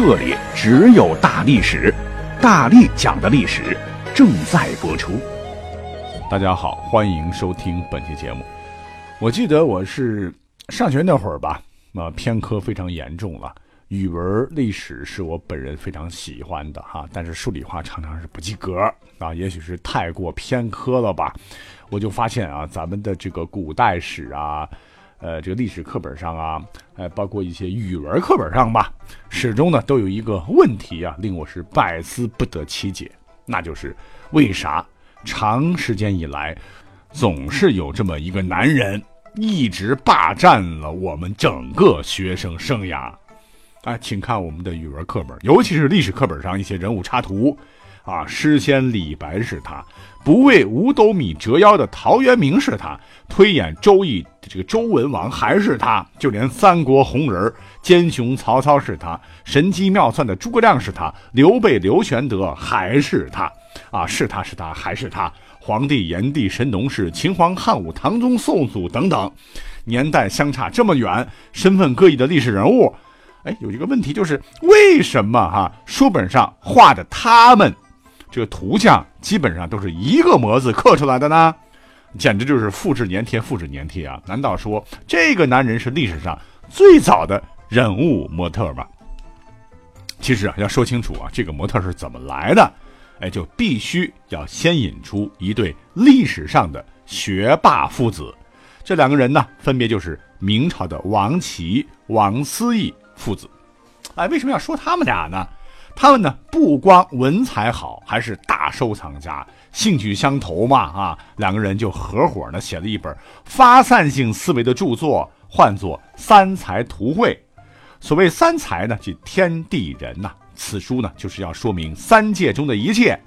这里只有大历史，大力讲的历史正在播出。大家好，欢迎收听本期节目。我记得我是上学那会儿吧，那偏科非常严重了。语文、历史是我本人非常喜欢的哈，但是数理化常常是不及格啊，也许是太过偏科了吧。我就发现啊，咱们的这个古代史啊。呃，这个历史课本上啊，呃，包括一些语文课本上吧，始终呢都有一个问题啊，令我是百思不得其解，那就是为啥长时间以来，总是有这么一个男人一直霸占了我们整个学生生涯？啊，请看我们的语文课本，尤其是历史课本上一些人物插图。啊，诗仙李白是他，不为五斗米折腰的陶渊明是他，推演周易这个周文王还是他，就连三国红人奸雄曹操是他，神机妙算的诸葛亮是他，刘备刘玄德还是他，啊，是他是他还是他，皇帝炎帝神农氏，秦皇汉武唐宗宋祖等等，年代相差这么远，身份各异的历史人物，哎，有一个问题就是为什么哈书本上画的他们？这个图像基本上都是一个模子刻出来的呢，简直就是复制粘贴，复制粘贴啊！难道说这个男人是历史上最早的人物模特吗？其实啊，要说清楚啊，这个模特是怎么来的，哎，就必须要先引出一对历史上的学霸父子，这两个人呢，分别就是明朝的王琦、王思义父子。哎，为什么要说他们俩呢？他们呢，不光文采好，还是大收藏家，兴趣相投嘛啊，两个人就合伙呢写了一本发散性思维的著作，唤作《三才图会》。所谓三才呢，即天地人呐。此书呢，就是要说明三界中的一切。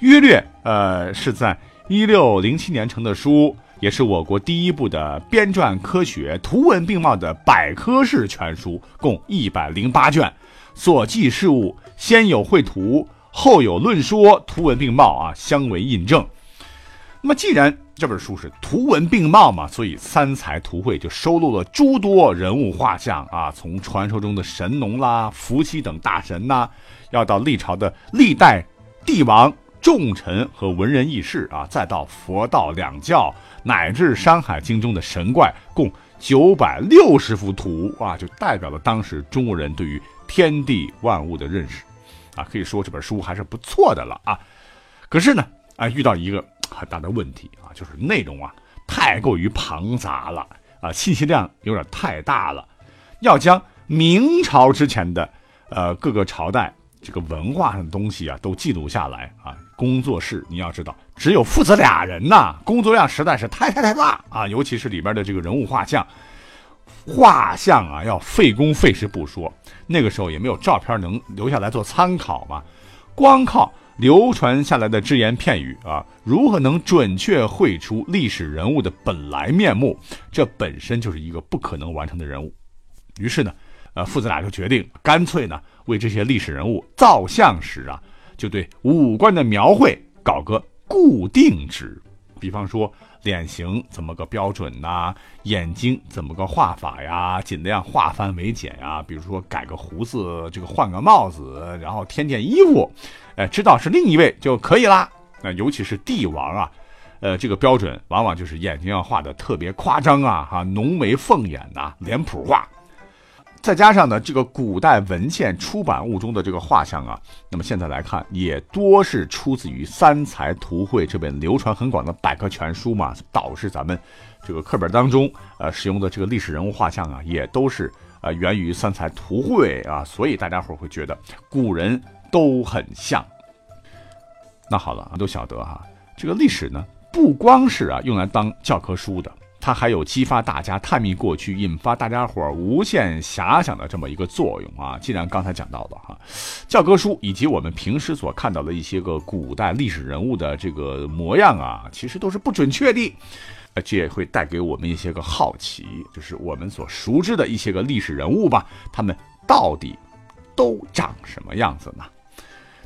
约略呃，是在一六零七年成的书，也是我国第一部的编撰科学、图文并茂的百科式全书，共一百零八卷。所记事物先有绘图，后有论说，图文并茂啊，相为印证。那么既然这本书是图文并茂嘛，所以三才图绘就收录了诸多人物画像啊，从传说中的神农啦、伏羲等大神呐，要到历朝的历代帝王、重臣和文人义士啊，再到佛道两教，乃至《山海经》中的神怪，共九百六十幅图啊，就代表了当时中国人对于。天地万物的认识，啊，可以说这本书还是不错的了啊。可是呢，啊，遇到一个很大的问题啊，就是内容啊太过于庞杂了啊，信息量有点太大了。要将明朝之前的呃各个朝代这个文化上的东西啊都记录下来啊，工作室你要知道，只有父子俩人呐，工作量实在是太太太大啊，尤其是里边的这个人物画像。画像啊，要费工费时不说，那个时候也没有照片能留下来做参考嘛。光靠流传下来的只言片语啊，如何能准确绘出历史人物的本来面目？这本身就是一个不可能完成的任务。于是呢，呃，父子俩就决定，干脆呢，为这些历史人物造像时啊，就对五官的描绘搞个固定值。比方说。脸型怎么个标准呐？眼睛怎么个画法呀？尽量化繁为简呀。比如说改个胡子，这个换个帽子，然后添件衣服，哎，知道是另一位就可以啦。那尤其是帝王啊，呃，这个标准往往就是眼睛要画的特别夸张啊，哈，浓眉凤眼呐，脸谱化。再加上呢，这个古代文献出版物中的这个画像啊，那么现在来看也多是出自于《三才图会》这本流传很广的百科全书嘛，导致咱们这个课本当中呃使用的这个历史人物画像啊，也都是呃源于《三才图会》啊，所以大家伙会觉得古人都很像。那好了，都晓得哈，这个历史呢，不光是啊用来当教科书的。它还有激发大家探秘过去、引发大家伙无限遐想的这么一个作用啊。既然刚才讲到的哈，教科书以及我们平时所看到的一些个古代历史人物的这个模样啊，其实都是不准确的，呃，这也会带给我们一些个好奇，就是我们所熟知的一些个历史人物吧，他们到底都长什么样子呢？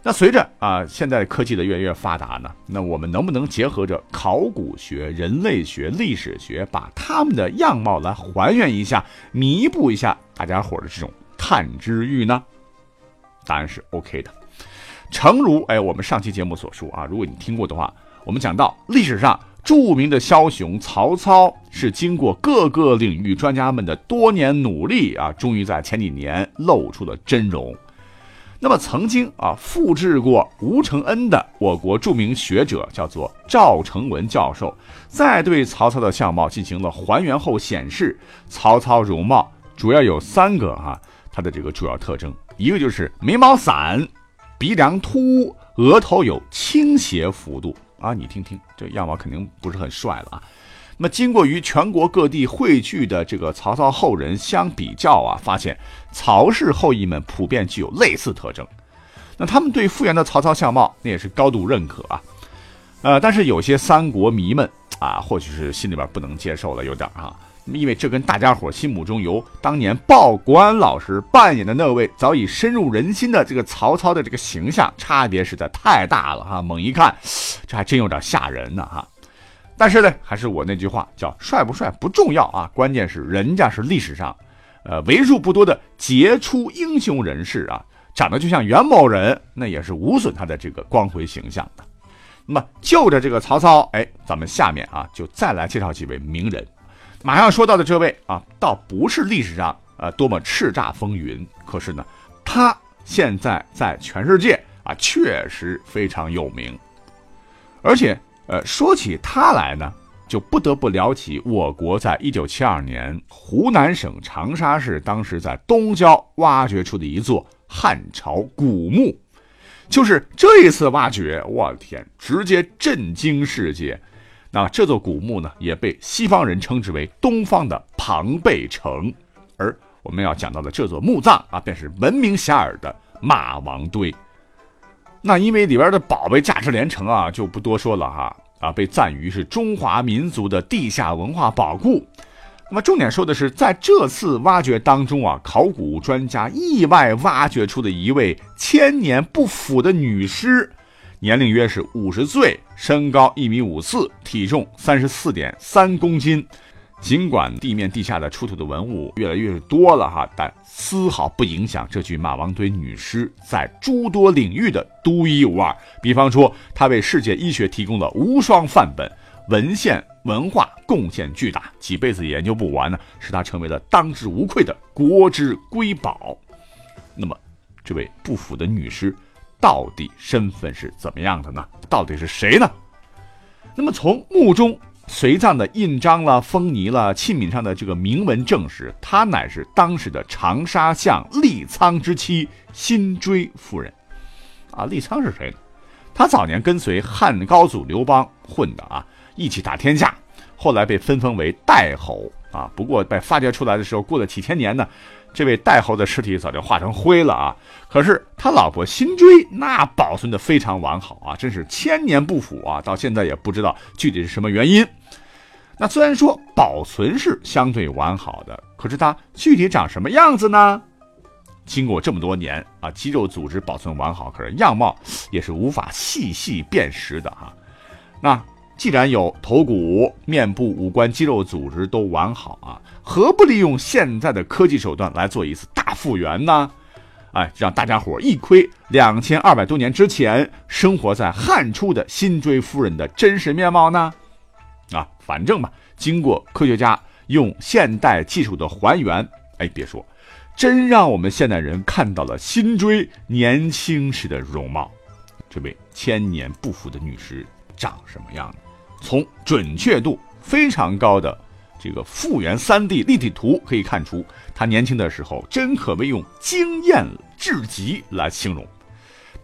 那随着啊，现在科技的越来越发达呢，那我们能不能结合着考古学、人类学、历史学，把他们的样貌来还原一下，弥补一下大家伙的这种探知欲呢？答案是 OK 的。诚如哎，我们上期节目所说啊，如果你听过的话，我们讲到历史上著名的枭雄曹操，是经过各个领域专家们的多年努力啊，终于在前几年露出了真容。那么曾经啊复制过吴承恩的我国著名学者叫做赵成文教授，在对曹操的相貌进行了还原后显示，曹操容貌主要有三个哈，他的这个主要特征，一个就是眉毛散，鼻梁凸，额头有倾斜幅度啊，你听听这样貌肯定不是很帅了啊。那么，经过与全国各地汇聚的这个曹操后人相比较啊，发现曹氏后裔们普遍具有类似特征。那他们对复原的曹操相貌，那也是高度认可啊。呃，但是有些三国迷们啊，或许是心里边不能接受了，有点啊，因为这跟大家伙心目中由当年鲍国安老师扮演的那位早已深入人心的这个曹操的这个形象差别实在太大了哈。猛一看，这还真有点吓人呢哈。但是呢，还是我那句话，叫帅不帅不重要啊，关键是人家是历史上，呃，为数不多的杰出英雄人士啊，长得就像袁某人，那也是无损他的这个光辉形象的。那么就着这个曹操，哎，咱们下面啊就再来介绍几位名人。马上说到的这位啊，倒不是历史上呃多么叱咤风云，可是呢，他现在在全世界啊确实非常有名，而且。呃，说起他来呢，就不得不聊起我国在一九七二年湖南省长沙市当时在东郊挖掘出的一座汉朝古墓，就是这一次挖掘，我天，直接震惊世界。那这座古墓呢，也被西方人称之为东方的庞贝城，而我们要讲到的这座墓葬啊，便是闻名遐迩的马王堆。那因为里边的宝贝价值连城啊，就不多说了哈。啊，被赞誉是中华民族的地下文化宝库。那么重点说的是，在这次挖掘当中啊，考古专家意外挖掘出的一位千年不腐的女尸，年龄约是五十岁，身高一米五四，体重三十四点三公斤。尽管地面、地下的出土的文物越来越多了哈，但丝毫不影响这具马王堆女尸在诸多领域的独一无二。比方说，她为世界医学提供了无双范本，文献文化贡献巨大，几辈子研究不完呢，使她成为了当之无愧的国之瑰宝。那么，这位不腐的女尸到底身份是怎么样的呢？到底是谁呢？那么从墓中。随葬的印章了、封泥了、器皿上的这个铭文证实，她乃是当时的长沙相利苍之妻辛追夫人。啊，利苍是谁呢？他早年跟随汉高祖刘邦混的啊，一起打天下，后来被分封为代侯啊。不过被发掘出来的时候，过了几千年呢。这位代侯的尸体早就化成灰了啊！可是他老婆辛追那保存的非常完好啊，真是千年不腐啊！到现在也不知道具体是什么原因。那虽然说保存是相对完好的，可是它具体长什么样子呢？经过这么多年啊，肌肉组织保存完好，可是样貌也是无法细细辨识的哈。那。既然有头骨、面部、五官、肌肉组织都完好啊，何不利用现在的科技手段来做一次大复原呢？哎，让大家伙一窥两千二百多年之前生活在汉初的辛追夫人的真实面貌呢？啊，反正嘛，经过科学家用现代技术的还原，哎，别说，真让我们现代人看到了辛追年轻时的容貌。这位千年不腐的女尸长什么样？从准确度非常高的这个复原 3D 立体图可以看出，他年轻的时候真可谓用惊艳至极来形容。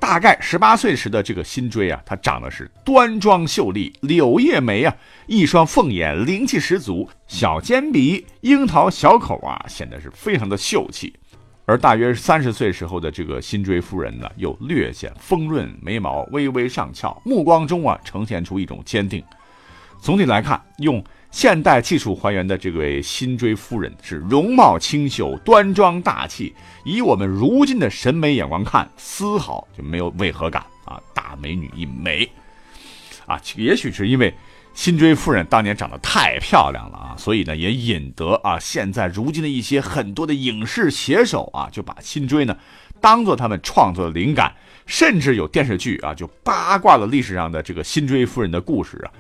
大概十八岁时的这个辛追啊，她长得是端庄秀丽，柳叶眉啊，一双凤眼，灵气十足，小尖鼻，樱桃小口啊，显得是非常的秀气。而大约三十岁时候的这个辛追夫人呢，又略显丰润，眉毛微微上翘，目光中啊，呈现出一种坚定。总体来看，用现代技术还原的这位辛追夫人是容貌清秀、端庄大气。以我们如今的审美眼光看，丝毫就没有违和感啊！大美女一枚，啊，也许是因为辛追夫人当年长得太漂亮了啊，所以呢，也引得啊现在如今的一些很多的影视写手啊，就把辛追呢当做他们创作的灵感，甚至有电视剧啊就八卦了历史上的这个辛追夫人的故事啊。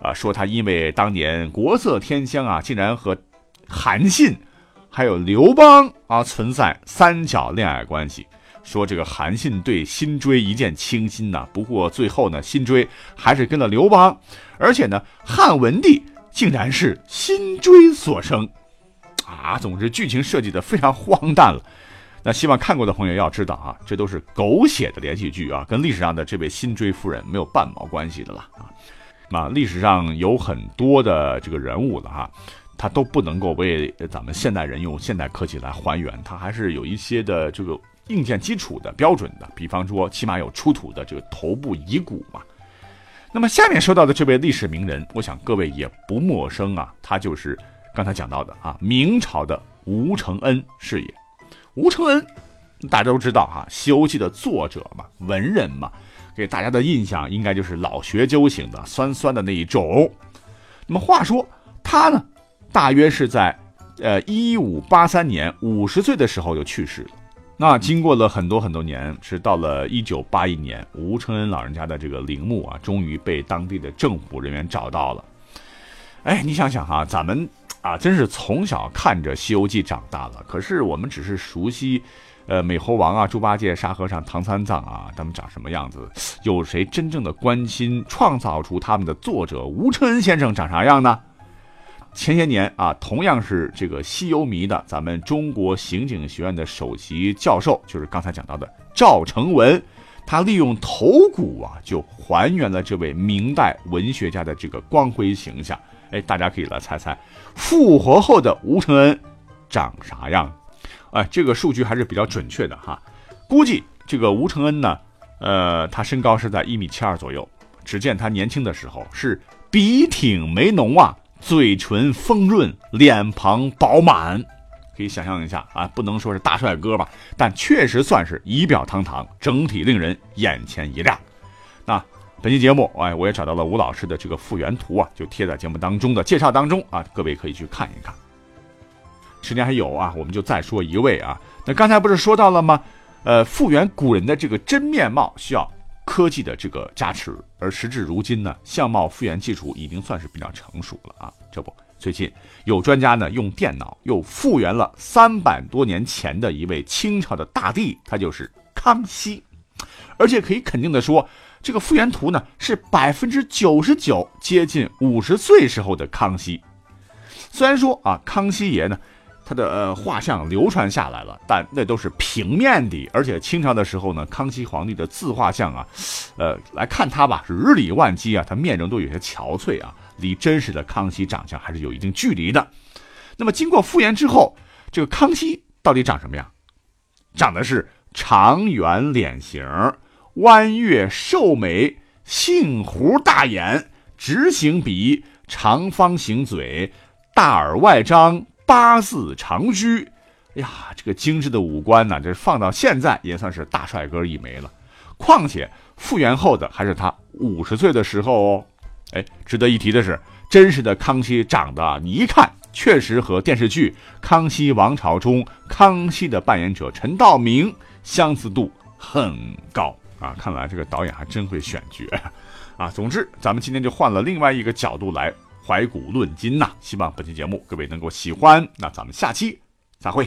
啊，说他因为当年国色天香啊，竟然和韩信还有刘邦啊存在三角恋爱关系。说这个韩信对辛追一见倾心呐，不过最后呢，辛追还是跟了刘邦，而且呢，汉文帝竟然是辛追所生啊。总之，剧情设计的非常荒诞了。那希望看过的朋友要知道啊，这都是狗血的连续剧啊，跟历史上的这位辛追夫人没有半毛关系的了啊。啊历史上有很多的这个人物了哈，他都不能够为咱们现代人用现代科技来还原，他还是有一些的这个硬件基础的标准的，比方说起码有出土的这个头部遗骨嘛。那么下面说到的这位历史名人，我想各位也不陌生啊，他就是刚才讲到的啊，明朝的吴承恩是也。吴承恩大家都知道哈，《西游记》的作者嘛，文人嘛。给大家的印象应该就是老学究型的，酸酸的那一种。那么话说他呢，大约是在呃一五八三年五十岁的时候就去世了。那经过了很多很多年，是到了一九八一年，吴承恩老人家的这个陵墓啊，终于被当地的政府人员找到了。哎，你想想哈，咱们啊，真是从小看着《西游记》长大了，可是我们只是熟悉。呃，美猴王啊，猪八戒、沙和尚、唐三藏啊，他们长什么样子？有谁真正的关心创造出他们的作者吴承恩先生长啥样呢？前些年啊，同样是这个西游迷的，咱们中国刑警学院的首席教授，就是刚才讲到的赵成文，他利用头骨啊，就还原了这位明代文学家的这个光辉形象。哎，大家可以来猜猜，复活后的吴承恩长啥样？哎，这个数据还是比较准确的哈，估计这个吴承恩呢，呃，他身高是在一米七二左右。只见他年轻的时候是鼻挺眉浓啊，嘴唇丰润，脸庞饱满，可以想象一下啊，不能说是大帅哥吧，但确实算是仪表堂堂，整体令人眼前一亮。那本期节目，哎，我也找到了吴老师的这个复原图啊，就贴在节目当中的介绍当中啊，各位可以去看一看。时间还有啊，我们就再说一位啊。那刚才不是说到了吗？呃，复原古人的这个真面貌需要科技的这个加持，而时至如今呢，相貌复原技术已经算是比较成熟了啊。这不，最近有专家呢用电脑又复原了三百多年前的一位清朝的大帝，他就是康熙，而且可以肯定的说，这个复原图呢是百分之九十九接近五十岁时候的康熙。虽然说啊，康熙爷呢。他的呃画像流传下来了，但那都是平面的，而且清朝的时候呢，康熙皇帝的自画像啊，呃来看他吧，是日理万机啊，他面容都有些憔悴啊，离真实的康熙长相还是有一定距离的。那么经过复原之后，这个康熙到底长什么样？长的是长圆脸型，弯月瘦眉，杏核大眼，直行鼻，长方形嘴，大耳外张。八字长须，哎呀，这个精致的五官呢，这放到现在也算是大帅哥一枚了。况且复原后的还是他五十岁的时候哦。哎，值得一提的是，真实的康熙长得，你一看确实和电视剧《康熙王朝》中康熙的扮演者陈道明相似度很高啊。看来这个导演还真会选角 啊。总之，咱们今天就换了另外一个角度来。怀古论今呐，希望本期节目各位能够喜欢。那咱们下期再会。